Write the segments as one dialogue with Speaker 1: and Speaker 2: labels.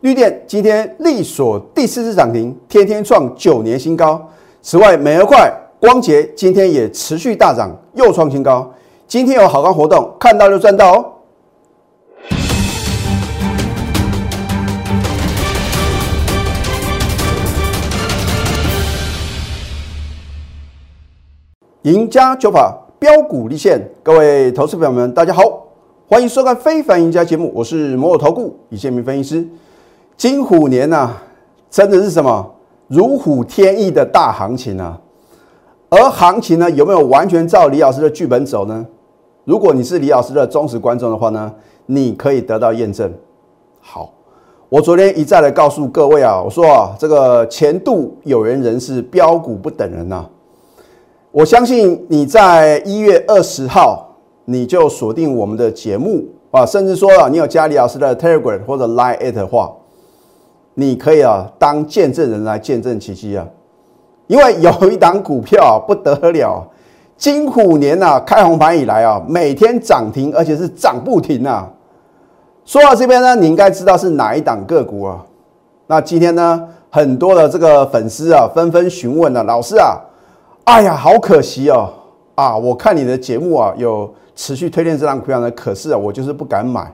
Speaker 1: 绿电今天力所第四次涨停，天天创九年新高。此外，美而快、光捷今天也持续大涨，又创新高。今天有好康活动，看到就赚到哦。赢家九法标股立现，各位投资朋友们，大家好，欢迎收看《非凡赢家》节目，我是摩尔投顾李建明分析师。金虎年呐、真的是什么如虎添翼的大行情啊！而行情呢，有没有完全照李老师的剧本走呢？如果你是李老师的忠实观众的话呢，你可以得到验证。好，我昨天一再的告诉各位啊，我说啊，这个前度有缘人是标股不等人呐、我相信你在一月二十号你就锁定我们的节目啊，甚至说啊，你有加李老师的 Telegram 或者 Line at 的话，你可以啊当见证人来见证奇迹啊，因为有一档股票不得了，金虎年呐、开红盘以来啊，每天涨停，而且是涨不停啊。说到这边呢，你应该知道是哪一档个股啊？那今天呢，很多的这个粉丝啊纷纷询问了、老师啊，哎呀，好可惜哦，啊，我看你的节目啊有持续推荐这档股票呢，可是啊，我就是不敢买。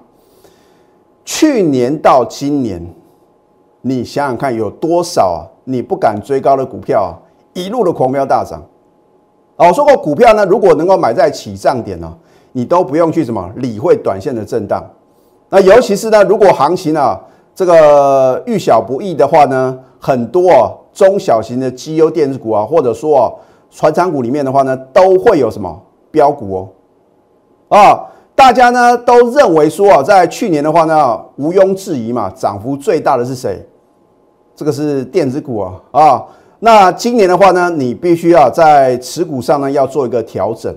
Speaker 1: 去年到今年，你想想看，有多少啊？你不敢追高的股票啊，一路的狂飙大涨。啊，我说过，股票呢，如果能够买在起涨点呢、你都不用去什么理会短线的震荡。那尤其是呢，如果行情啊这个遇小不易的话呢，很多啊中小型的绩优电子股啊，或者说啊船厂股里面的话呢，都会有什么标股哦。啊，大家呢都认为说啊，在去年的话呢，毋庸置疑嘛，涨幅最大的是谁？这个是电子股啊啊。那今年的话呢，你必须要在持股上呢要做一个调整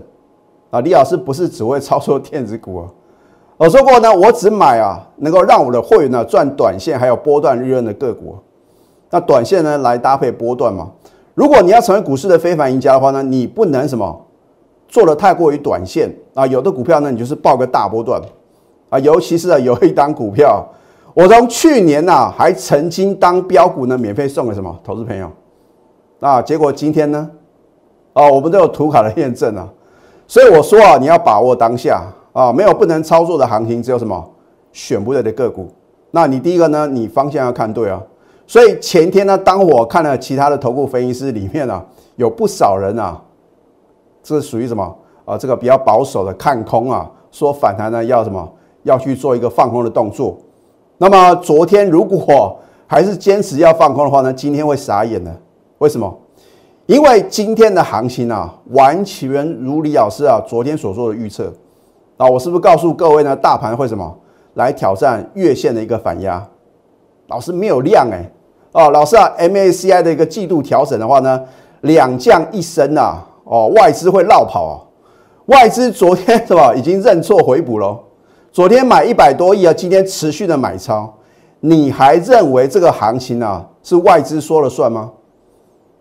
Speaker 1: 啊。李老师不是只会操作电子股啊，我说过呢，我只买啊能够让我的会员呢赚短线还有波段利润的个股。那短线呢来搭配波段嘛。如果你要成为股市的非凡赢家的话呢，你不能什么做的太过于短线啊。有的股票呢，你就是报个大波段啊。尤其是啊有一档股票，我从去年呐、还曾经当标股呢免费送给什么投资朋友。啊，结果今天呢，啊，我们都有图卡的验证啊，所以我说啊，你要把握当下啊，没有不能操作的行情，只有什么选不对的个股。那你第一个呢，你方向要看对啊。所以前天呢，当我看了其他的投顾分析师里面啊，有不少人啊，这是属于什么啊？这个比较保守的看空啊，说反弹呢要什么要去做一个放空的动作。那么昨天如果还是坚持要放空的话呢，今天会傻眼的。为什么？因为今天的行情啊，完全如李老师啊昨天所做的预测啊，我是不是告诉各位呢？大盘会什么来挑战月线的一个反压？老师没有量哎、哦，老师啊，MACI 的一个季度调整的话呢，两降一升啊，哦，外资会绕跑啊，外资昨天 是吧已经认错回补喽，昨天买一百多亿啊，今天持续的买超，你还认为这个行情啊是外资说了算吗？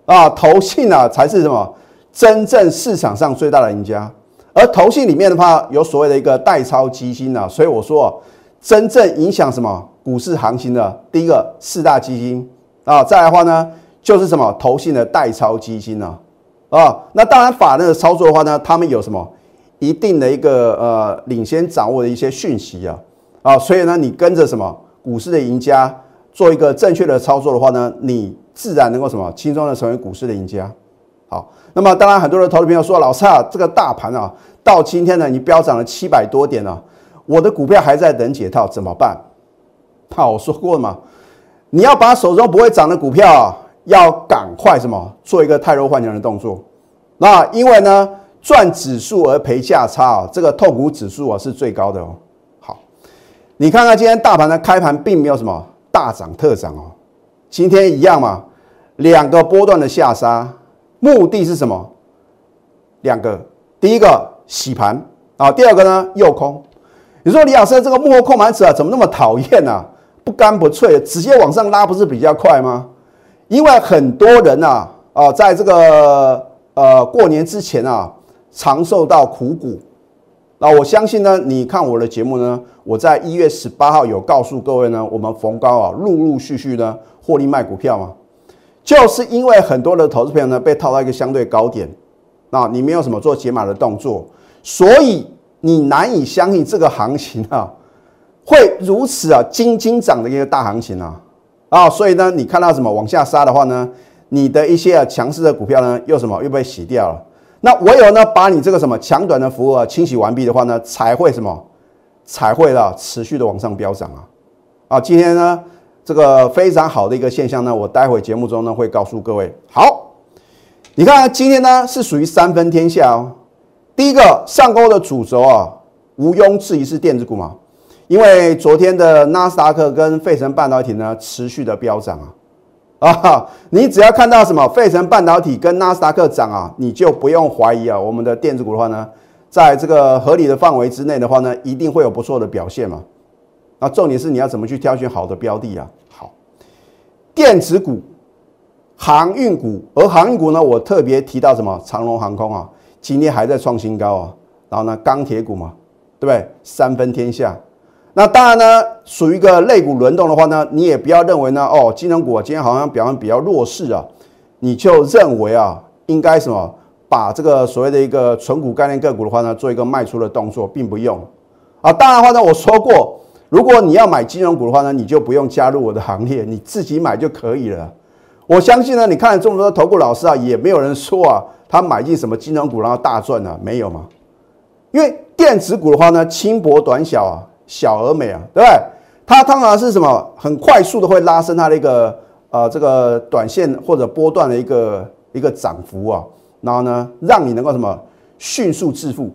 Speaker 1: 啊，投信啊才是什么真正市场上最大的赢家，而投信里面的话有所谓的一个代操基金啊，所以我说、啊、真正影响什么股市行情的第一个四大基金。啊，再来的话呢就是什么投信的代操基金啊。啊，那当然法人的操作的话呢，他们有什么一定的一个呃领先掌握的一些讯息啊啊，所以呢你跟着什么股市的赢家做一个正确的操作的话呢，你自然能够什么轻松的成为股市的赢家。好，那么当然很多的投资朋友说，老蔡啊，这个大盘啊，到今天呢，你飙涨了七百多点啊、我的股票还在等解套，怎么办？好，我说过了嘛，你要把手中不会涨的股票，要赶快什么做一个太弱换强的动作。那因为呢，赚指数而赔价差啊，这个痛苦指数啊是最高的哦。好，你看看今天大盘的开盘并没有什么大涨特涨哦，今天一样嘛，两个波段的下杀，目的是什么？两个，第一个洗盘啊，第二个呢诱空。你说李老师这个幕后控盘者、怎么那么讨厌呢？不干不脆，直接往上拉不是比较快吗？因为很多人呐啊、在这个呃过年之前啊，常受到苦果那我相信呢，你看我的节目呢，我在一月十八号有告诉各位呢，我们逢高啊，陆陆续续呢获利卖股票嘛，就是因为很多的投资朋友呢被套到一个相对高点，那你没有什么做解码的动作，所以你难以相信这个行情啊会如此啊金金涨的一个大行情啊。啊，所以呢，你看到什么往下杀的话呢，你的一些啊强势的股票呢又什么又被洗掉了。那唯有呢，把你这个什么强短的服务啊清洗完毕的话呢，才会什么，才会的持续的往上飙涨啊！啊，今天呢，这个非常好的一个现象呢，我待会节目中呢会告诉各位。好，你看今天呢是属于三分天下哦。第一个上钩的主轴啊，毋庸置疑是电子股嘛，因为昨天的纳斯达克跟费城半导体呢持续的飙涨啊。啊，你只要看到什么费城半导体跟纳斯达克涨啊，你就不用怀疑啊，我们的电子股的话呢，在这个合理的范围之内的话呢，一定会有不错的表现嘛。那重点是你要怎么去挑选好的标的啊？好，电子股、航运股，而航运股呢，我特别提到什么？长龙航空啊，今天还在创新高啊。然后呢，钢铁股嘛，对不对？三分天下。那当然呢，属于一个类股轮动的话呢，你也不要认为呢，哦，金融股今天好像表现比较弱势啊，你就认为啊，应该什么把这个所谓的一个纯股概念个股的话呢，做一个卖出的动作，并不用啊。当然的话呢，我说过，如果你要买金融股的话呢，你就不用加入我的行列，你自己买就可以了。我相信呢，你看了这么多投顾老师啊，也没有人说啊，他买进什么金融股然后大赚啊，没有吗？因为电子股的话呢，轻薄短小啊。小而美啊，对不对？它通常是什么？很快速的会拉升它的一个呃这个短线或者波段的一个一个涨幅啊，然后呢，让你能够什么迅速致富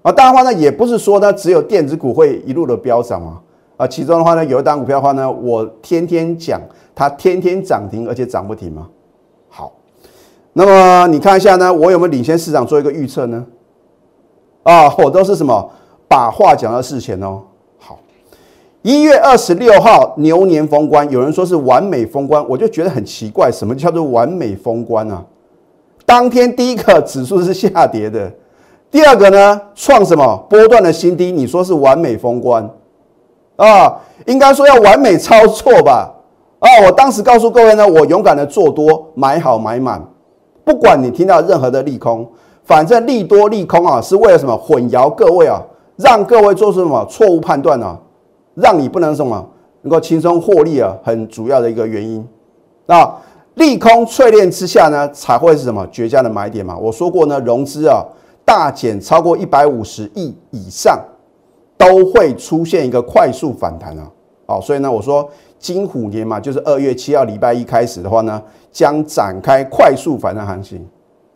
Speaker 1: 啊？当然话呢，也不是说呢只有电子股会一路的飙涨啊啊，其中的话呢，有一单股票的话呢，我天天讲它天天涨停，而且涨不停嘛。好，那么你看一下呢，我有没有领先市场做一个预测呢？啊，我都是什么把话讲到事前哦。一月二十六号牛年封关，有人说是完美封关，我就觉得很奇怪，什么叫做完美封关啊？当天第一个指数是下跌的，第二个呢创什么波段的新低？你说是完美封关啊？应该说要完美操作吧？啊，我当时告诉各位呢，我勇敢的做多，买好买满，不管你听到任何的利空，反正利多利空啊，是为了什么？混淆各位啊，让各位做出什么错误判断呢？让你不能什么能够轻松获利啊，很主要的一个原因那，利空淬炼之下呢，才会是什么绝佳的买点嘛？我说过呢，融资啊大减超过一百五十亿以上，都会出现一个快速反弹啊。好，所以呢，我说金虎年嘛，就是二月七号礼拜一开始的话呢，将展开快速反弹行情。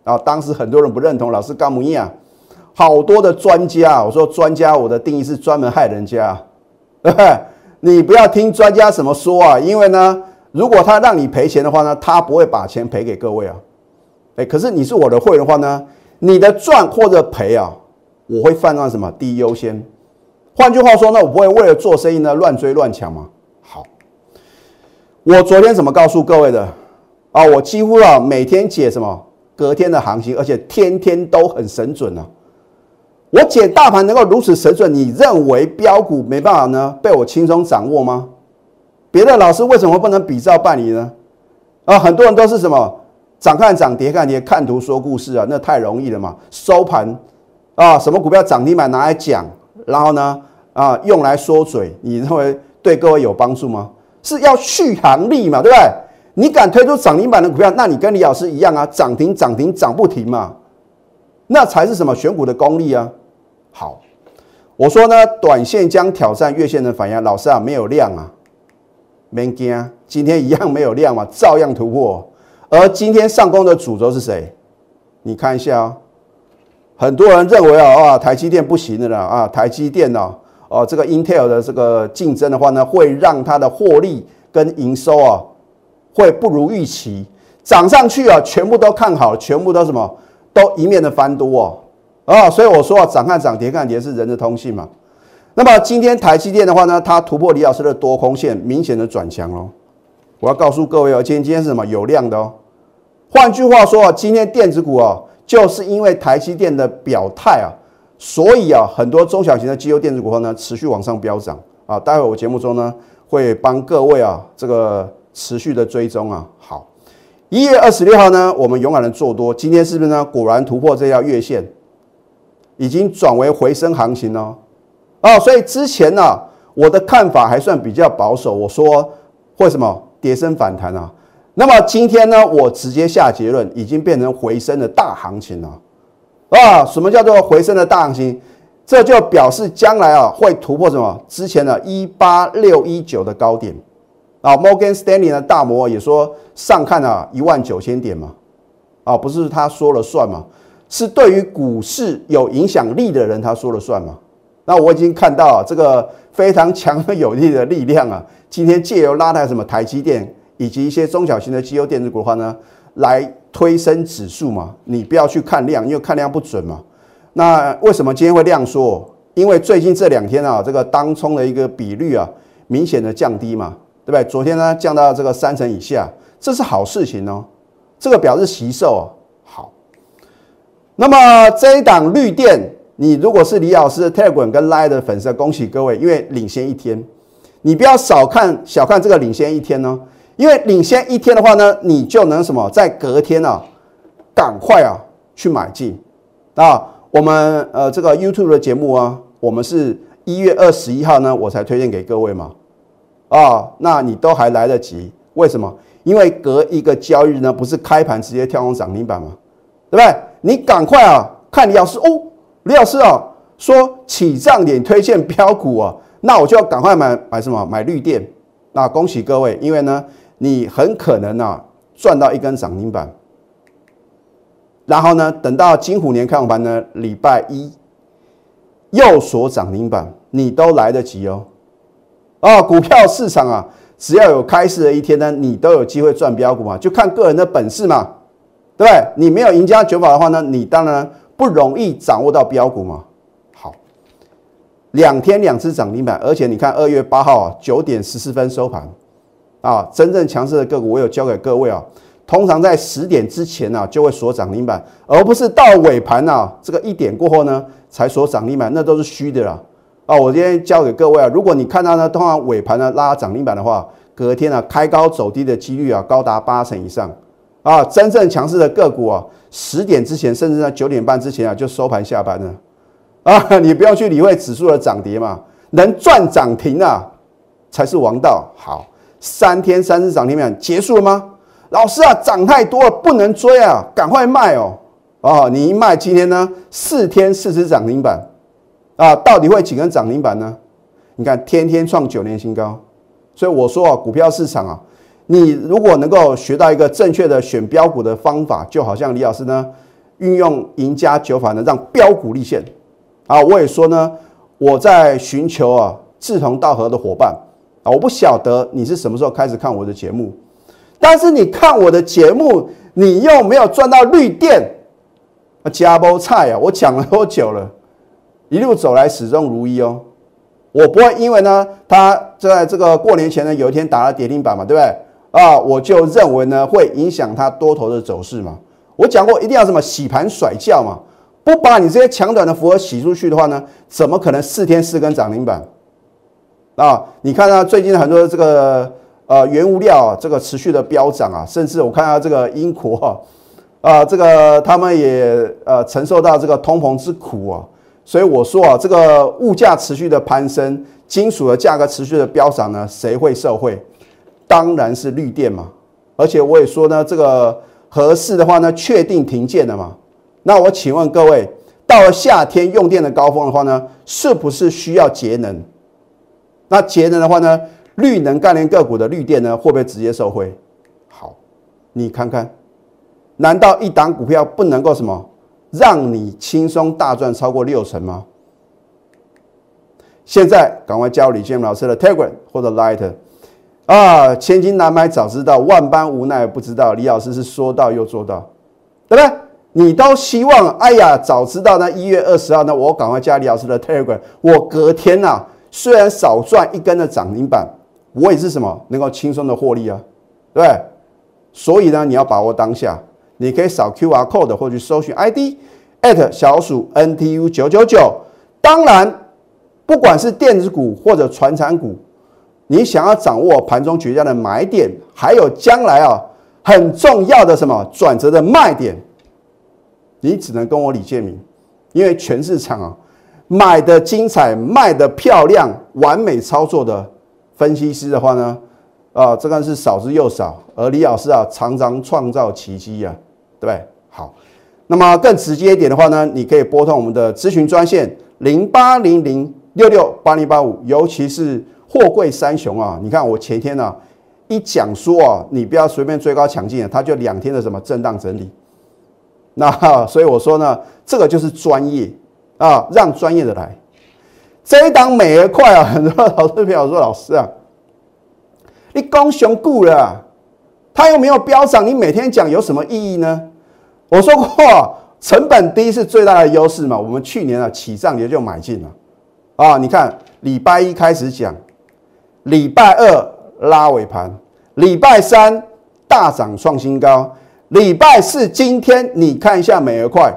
Speaker 1: 然后当时很多人不认同，老师干木一啊，好多的专家，我说专家，我的定义是专门害人家。对不对？你不要听专家怎么说啊，因为呢，如果他让你赔钱的话呢，他不会把钱赔给各位啊。哎，可是你是我的会的话呢，你的赚或者赔啊，我会放在什么第一优先？换句话说呢，我不会为了做生意呢乱追乱抢嘛。好，我昨天怎么告诉各位的啊？我几乎啊每天解什么隔天的行情，而且天天都很神准啊。我解大盘能够如此神准，你认为标股没办法呢？被我轻松掌握吗？别的老师为什么不能比照办理呢？啊，很多人都是什么涨看涨，跌看跌，看图说故事啊，那太容易了嘛。收盘啊，什么股票涨停板拿来讲，然后呢啊用来说嘴，你认为对各位有帮助吗？是要续航力嘛，对不对？你敢推出涨停板的股票，那你跟李老师一样啊，涨停涨停涨不停嘛，那才是什么选股的功力啊？好，我说呢，短线将挑战月线的反压，老师啊，没有量啊，没惊，今天一样没有量嘛，照样突破。而今天上攻的主轴是谁？你看一下啊，很多人认为啊，啊，台积电不行的了啊，台积电呢，哦，这个 Intel 的这个竞争的话呢，会让它的获利跟营收啊，会不如预期，涨上去啊，全部都看好，全部都什么，都一面的翻多哦。啊，啊所以我说啊，涨看涨，跌看跌是人的通性嘛。那么今天台积电的话呢，它突破李老师的多空线，明显的转强哦。我要告诉各位哦，今天今天是什么有量的哦。换句话说啊，今天电子股啊，就是因为台积电的表态啊，所以啊，很多中小型的机优电子股呢持续往上飙涨啊。待会我节目中呢会帮各位啊这个持续的追踪啊。好，一月二十六号呢，我们勇敢的做多，今天是不是呢？果然突破这条月线，已经转为回升行情了。哦，所以之前呢，我的看法还算比较保守，我说会什么跌升反弹啊？那么今天呢，我直接下结论，已经变成回升的大行情了。啊，什么叫做回升的大行情？这就表示将来啊会突破什么？之前的一八六一九的高点啊。Morgan Stanley 的大摩也说上看啊一万九千点嘛。啊，不是他说了算嘛？是对于股市有影响力的人他说了算嘛？那我已经看到这个非常强而有力的力量啊，今天借由拉抬什么台积电。以及一些中小型的绩优电子股的话呢，来推升指数嘛？你不要去看量，因为看量不准嘛。那为什么今天会量缩？因为最近这两天啊，这个当冲的一个比率啊，明显的降低嘛，对不对？昨天呢降到这个三成以下，这是好事情哦。这个表示吸售啊，那么这一档绿电，你如果是李老师的 Telegram 跟 Lie 的粉丝，恭喜各位，因为领先一天，你不要少看小看这个领先一天哦。因为领先一天的话呢，你就能什么，在隔天啊，赶快啊去买进啊。我们呃这个 YouTube 的节目啊，我们是一月二十一号呢，我才推荐给各位嘛。啊，那你都还来得及。为什么？因为隔一个交易日呢，不是开盘直接跳空涨停板吗？对不对？你赶快啊，看李老师哦，李老师啊说起涨点推荐标股啊，那我就要赶快买买什么？买绿电。那恭喜各位，因为呢。你很可能啊赚到一根涨停板，然后呢，等到金虎年开盘呢，礼拜一又锁涨停板，你都来得及哦。哦，股票市场啊，只要有开市的一天呢，你都有机会赚标股嘛，就看个人的本事嘛，对不对？你没有赢家九法的话呢，你当然不容易掌握到标股嘛。好，两天两次涨停板，而且你看二月八号九点十四分收盘。啊，真正强势的个股，我有教给各位啊。通常在十点之前呢，就会锁涨停板，而不是到尾盘呢，这个一点过后呢，才锁涨停板，那都是虚的啦。啊，我今天教给各位啊，如果你看到呢，通常尾盘呢拉涨停板的话，隔天呢开高走低的几率啊，高达八成以上。啊，真正强势的个股啊，十点之前，甚至在九点半之前啊，就收盘下班了。啊，你不要去理会指数的涨跌嘛，能赚涨停啊，才是王道。好。三天三次涨停板结束了吗？老师啊，涨太多了，不能追啊，赶快卖哦！哦，你一卖，今天呢四天四只涨停板啊，到底会几根涨停板呢？你看天天创九年新高，所以我说啊，股票市场啊，你如果能够学到一个正确的选标股的方法，就好像李老师呢运用赢家九法呢，让标股立现啊。我也说呢，我在寻求啊志同道合的伙伴。啊，我不晓得你是什么时候开始看我的节目，但是你看我的节目，你又没有赚到绿电啊，加包菜啊！我讲了多久了？一路走来始终如一哦。我不会因为呢，他在这个过年前呢，有一天打了跌停板嘛，对不对？啊，我就认为呢，会影响它多头的走势嘛。我讲过，一定要什么洗盘甩轿嘛，不把你这些强短的符合洗出去的话呢，怎么可能四天四根涨停板？啊，你看啊最近很多这个呃原物料啊这个持续的飙涨啊，甚至我看到这个英国啊啊，这个他们也呃承受到这个通膨之苦啊，所以我说啊，这个物价持续的攀升，金属的价格持续的飙涨呢，谁会受惠？当然是绿电嘛。而且我也说呢，这个合适的话呢，确定停建了嘛。那我请问各位，到了夏天用电的高峰的话呢，是不是需要节能？那节能的话呢，绿能概念个股的绿电呢，会不会直接受惠？好，你看看，难道一档股票不能够什么，让你轻松大赚超过六成吗？现在赶快加入李建老师的 Telegram 或者 Light 啊，千金难买早知道，万般无奈不知道，李老师是说到又做到，对不对？你都希望，哎呀，早知道呢，一月二十号呢，我赶快加李老师的 Telegram，我隔天呐。虽然少赚一根的涨停板，我也是什么能够轻松的获利啊，对不对？所以呢，你要把握当下，你可以扫 Q R code 或者搜寻 ID 小鼠 NTU 九九九。当然，不管是电子股或者传产股，你想要掌握盘中绝佳的买点，还有将来啊很重要的什么转折的卖点，你只能跟我李建明，因为全市场啊买的精彩、卖的漂亮、完美操作的分析师的话呢，啊，这个是少之又少，而李老师啊常常创造奇迹呀，对不对？好，那么更直接一点的话呢，你可以拨通我们的咨询专线。零八零零六六八零八五，尤其是货柜三雄啊！你看我前天呢一讲说啊，你不要随便追高抢进啊，它就两天的什么震荡整理。那 所以我说呢，这个就是专业啊，让专业的来。这一档美而快啊，很多老师朋友说老师啊，你刚雄固了，它又没有飙涨，你每天讲有什么意义呢？我说过。成本低是最大的优势嘛？我们去年啊起涨也就买进了啊！你看礼拜一开始讲，礼拜二拉尾盘，礼拜三大涨创新高，礼拜四今天你看一下美而快，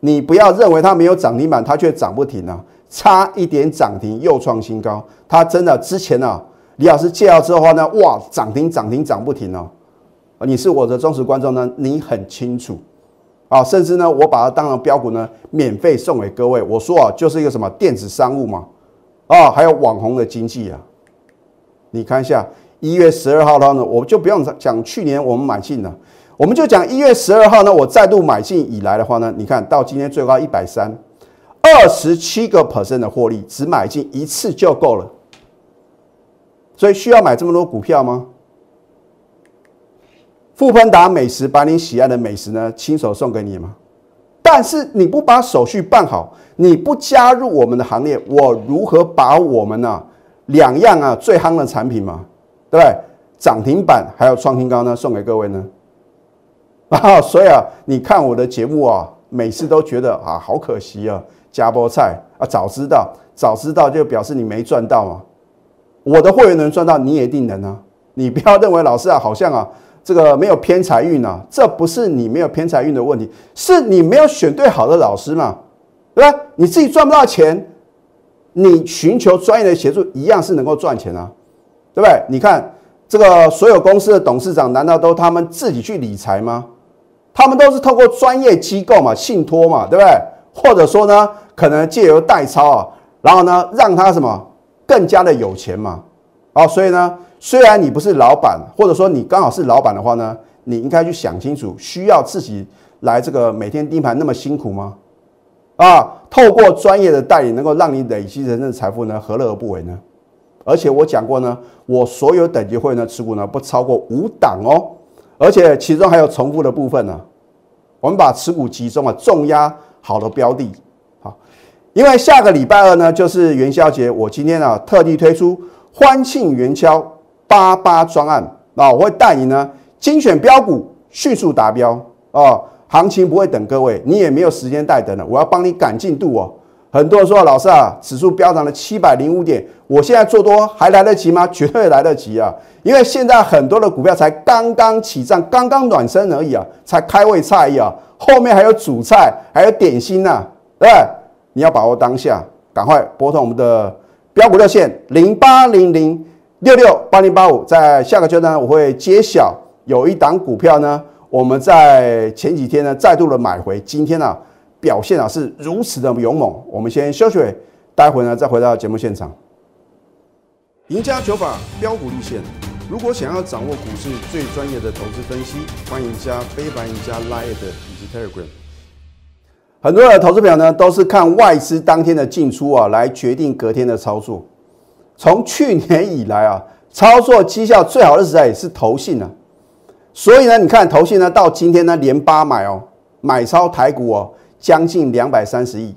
Speaker 1: 你不要认为它没有涨停板，它却涨不停啊！差一点涨停又创新高，它真的之前呢，李老师介绍之后呢，哇，涨停涨停涨不停哦！你是我的忠实观众呢，你很清楚。啊，甚至呢，我把它当成标股呢，免费送给各位。我说啊，就是一个什么电子商务嘛，啊，还有网红的经济啊。你看一下一月十二号呢，我就不用讲去年我们买进了，我们就讲一月十二号呢，我再度买进以来的话呢，你看到今天最高一百三，二十七个 percent 的获利，只买进一次就够了。所以需要买这么多股票吗？富喷达美食把你喜爱的美食呢亲手送给你吗？但是你不把手续办好，你不加入我们的行列，我如何把我们呢两样啊最夯的产品嘛，对不对？涨停板还有创新高呢送给各位呢？啊，所以啊，你看我的节目啊，每次都觉得啊好可惜啊，加菠菜啊，早知道早知道就表示你没赚到嘛。我的会员能赚到，你也一定能啊。你不要认为老师啊好像啊。这个没有偏财运呢？这不是你没有偏财运的问题，是你没有选对好的老师嘛？对吧？你自己赚不到钱，你寻求专业的协助一样是能够赚钱啊，对不对？你看这个所有公司的董事长，难道都他们自己去理财吗？他们都是透过专业机构嘛，信托嘛，对不对？或者说呢，可能借由代操啊，然后呢，让他什么更加的有钱嘛？啊，所以呢？虽然你不是老板，或者说你刚好是老板的话呢，你应该去想清楚，需要自己来这个每天盯盘那么辛苦吗？啊，透过专业的代理，能够让你累积人生的财富呢，何乐而不为呢？而且我讲过呢，我所有等级会员呢持股呢不超过五档哦，而且其中还有重复的部分呢。我们把持股集中啊，重压好的标的，好，因为下个礼拜二呢就是元宵节，我今天啊特地推出欢庆元宵。八八专案啊，我会带你呢精选标股，迅速达标哦。行情不会等各位，你也没有时间待等了，我要帮你赶进度哦。很多人说老师啊，指数飙涨了七百零五点，我现在做多还来得及吗？绝对来得及啊！因为现在很多的股票才刚刚起涨，刚刚暖身而已啊，才开胃菜啊，后面还有主菜，还有点心呢，对？你要把握当下，赶快拨通我们的标股热线零八零零。六六八零八五，在下个阶段我会揭晓有一档股票呢，我们在前几天呢再度的买回，今天呢表现啊是如此的勇猛。我们先休息，待会呢再回到节目现场。赢家九法标股立线，如果想要掌握股市最专业的投资分析，欢迎加非凡、赢家 Line 以及 Telegram。很多的投资表呢都是看外资当天的进出啊，来决定隔天的操作。从去年以来啊，操作绩效最好的时代也是投信啊，所以呢，你看投信呢到今天呢连八买哦，买超台股哦，将近两百三十亿。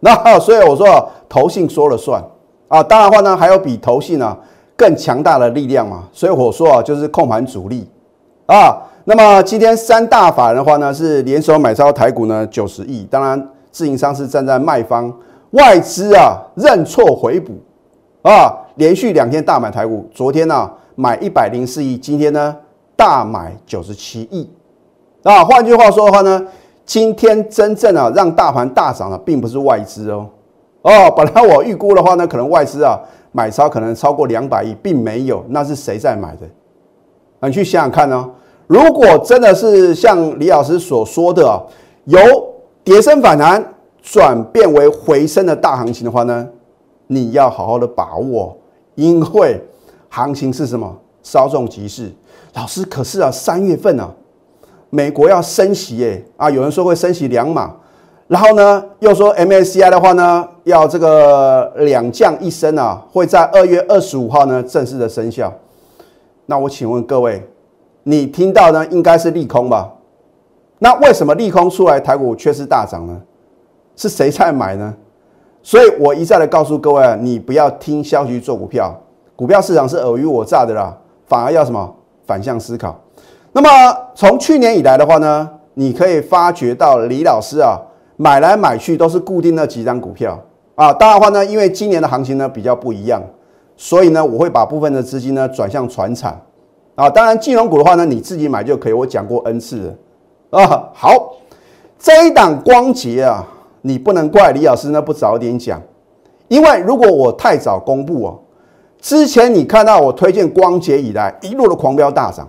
Speaker 1: 那 所以我说啊投信说了算啊，当然话呢还有比投信呢更强大的力量嘛，所以我说啊就是控盘主力啊。那么今天三大法人的话呢是联手买超台股呢九十亿，当然自营商是站在卖方，外资啊认错回补。啊，连续两天大买台股，昨天呢买一百零四亿，今天呢大买九十七亿。啊，换句话说的话呢，今天真正啊让大盘大涨的，并不是外资哦。哦，本来我预估的话呢，可能外资啊买超可能超过两百亿，并没有，那是谁在买的？啊你去想想看呢。如果真的是像李老师所说的啊，由跌升反弹转变为回升的大行情的话呢，你要好好的把握，因为行情是什么？稍纵即逝。老师，可是啊，三月份啊，美国要升息耶啊，有人说会升息两码，然后呢，又说 MSCI 的话呢，要这个两降一升啊，会在二月二十五号呢正式的生效。那我请问各位。你听到呢，应该是利空吧？那为什么利空出来，台股却是大涨呢？是谁在买呢？所以我一再的告诉各位，你不要听消息做股票，股票市场是尔虞我诈的啦，反而要什么反向思考。那么从去年以来的话呢，你可以发觉到李老师啊，买来买去都是固定那几张股票啊。当然的话呢，因为今年的行情呢比较不一样，所以呢，我会把部分的资金呢转向船产。啊，当然金融股的话呢，你自己买就可以。我讲过 N 次了啊。好，这一档光捷啊，你不能怪李老师呢不早点讲，因为如果我太早公布哦，之前你看到我推荐光捷以来一路的狂飙大涨，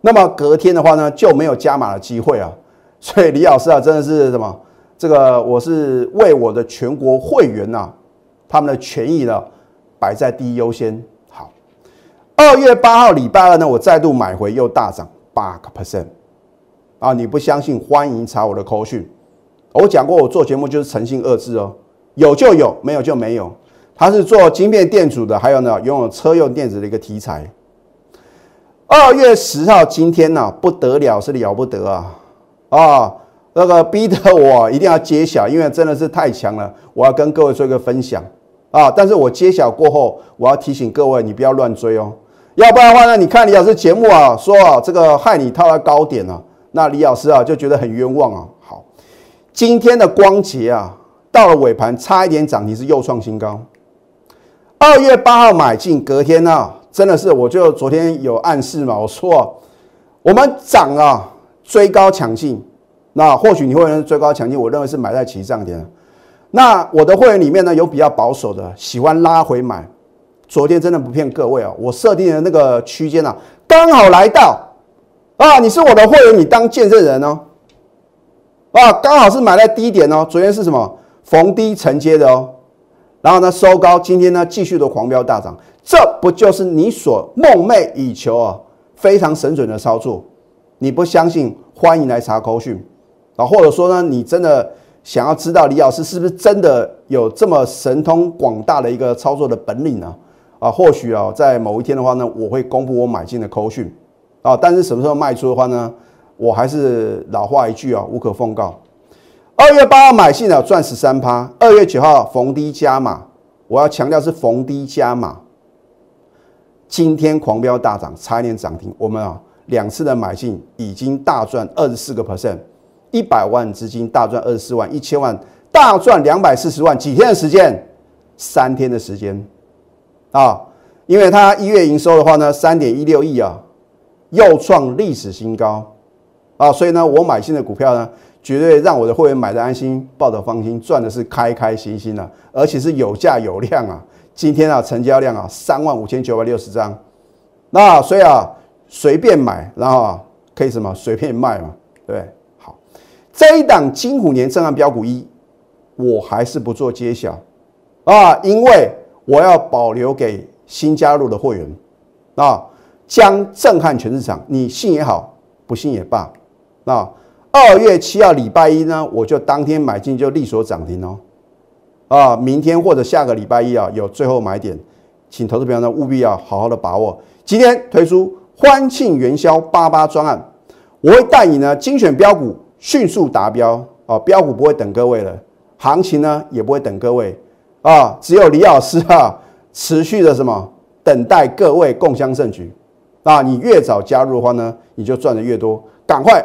Speaker 1: 那么隔天的话呢就没有加码的机会啊。所以李老师啊，真的是什么？这个我是为我的全国会员呐，他们的权益呢摆在第一优先。好二月八号礼拜二呢，我再度买回，又大涨八个 percent 啊！你不相信，欢迎查我的口讯。我讲过，我做节目就是诚信二字哦，有就有，没有就没有。他是做晶片电阻的，还有呢，拥有车用电子的一个题材。二月十号今天呢，不得了，是了不得啊！啊，那个逼得我一定要揭晓，因为真的是太强了，我要跟各位做一个分享啊！但是我揭晓过后，我要提醒各位，你不要乱追哦。要不然的话呢？你看李老师节目啊，说啊这个害你套在高点啊，那李老师啊就觉得很冤枉啊。今天的光捷啊，到了尾盘差一点涨停是又创新高。二月八号买进，隔天呢，真的是我就昨天有暗示嘛，我说我们涨啊追高抢进，那或许你会追高抢进，我认为是买在起涨点。那我的会员里面呢，有比较保守的，喜欢拉回买。昨天真的不骗各位啊，我设定的那个区间啊，刚好来到啊，你是我的会员，你当见证人哦，啊，刚好是买在低点哦。昨天是什么逢低承接的哦，然后呢收高，今天呢继续的狂飙大涨，这不就是你所梦寐以求啊，非常神准的操作？你不相信，欢迎来查口讯啊，或者说呢，你真的想要知道李老师是不是真的有这么神通广大的一个操作的本领呢？啊，或许啊，在某一天的话呢，我会公布我买进的口讯啊，但是什么时候卖出的话呢，我还是老话一句啊，无可奉告。二月八号买进的赚十三趴，二月九号逢低加码，我要强调是逢低加码。今天狂飙大涨，差一点涨停，我们啊两次的买进已经大赚二十四个 percent，一百万资金大赚二十四万，一千万大赚两百四十万，几天的时间？三天的时间。啊，因为它一月营收的话呢，三点一六亿啊，又创历史新高啊，所以呢，我买新的股票呢，绝对让我的会员买的安心，抱得放心，赚的是开开心心啊，而且是有价有量啊。今天啊，成交量啊，三万五千九百六十张，那所以啊，随便买，然后啊，可以什么随便卖嘛，对？好，这一档金虎年震撼标股一，我还是不做揭晓啊，因为。我要保留给新加入的会员，啊，将震撼全市场。你信也好，不信也罢，啊，二月七号礼拜一呢，我就当天买进就利所涨停哦，啊，明天或者下个礼拜一啊，有最后买点，请投资朋友呢务必要好好的把握。今天推出欢庆元宵八八专案，我会带你呢精选标股，迅速达标啊，标股不会等各位了，行情呢也不会等各位。啊，只有李老师啊，持续的什么等待各位共襄盛举啊！你越早加入的话呢，你就赚的越多。赶快